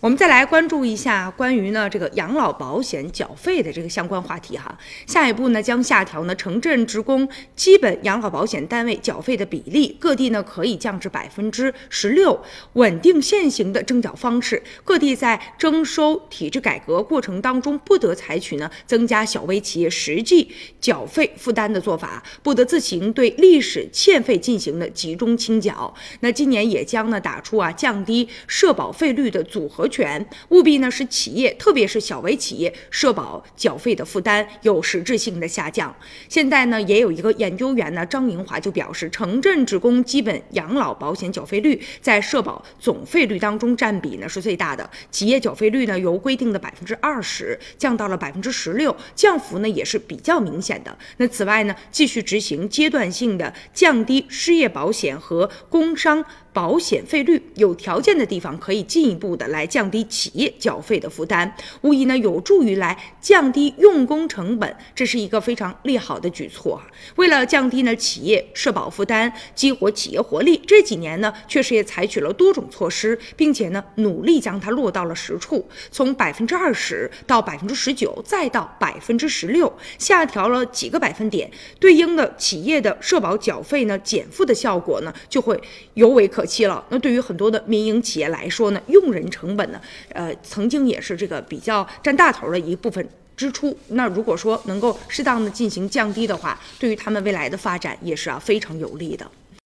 我们再来关注一下关于呢这个养老保险缴费的这个相关话题哈。下一步呢将下调呢城镇职工基本养老保险单位缴费的比例，各地呢可以降至百分之十六，稳定现行的征缴方式。各地在征收体制改革过程当中，不得采取呢增加小微企业实际缴费负担的做法，不得自行对历史欠费进行的集中清缴。那今年也将呢打出啊降低社保费率的组合。权务必呢使企业，特别是小微企业社保缴费的负担有实质性的下降。现在呢，也有一个研究员呢，张明华就表示，城镇职工基本养老保险缴费率在社保总费率当中占比呢是最大的。企业缴费率呢由规定的百分之二十降到了百分之十六，降幅呢也是比较明显的。那此外呢，继续执行阶段性的降低失业保险和工伤。保险费率有条件的地方，可以进一步的来降降低企业缴费的负担，无疑呢有助于来降低用工成本，这是一个非常利好的举措。为了降低呢企业社保负担，激活企业活力，这几年呢确实也采取了多种措施，并且呢努力将它落到了实处，从百分之二十到百分之十九，再到百分之十六，下调了几个百分点，对应的企业的社保缴费呢减负的效果呢就会尤为可。期了，那对于很多的民营企业来说呢，用人成本呃，曾经也是这个比较占大头的一部分支出。那如果说能够适当的进行降低的话，对于他们未来的发展也是啊非常有利的。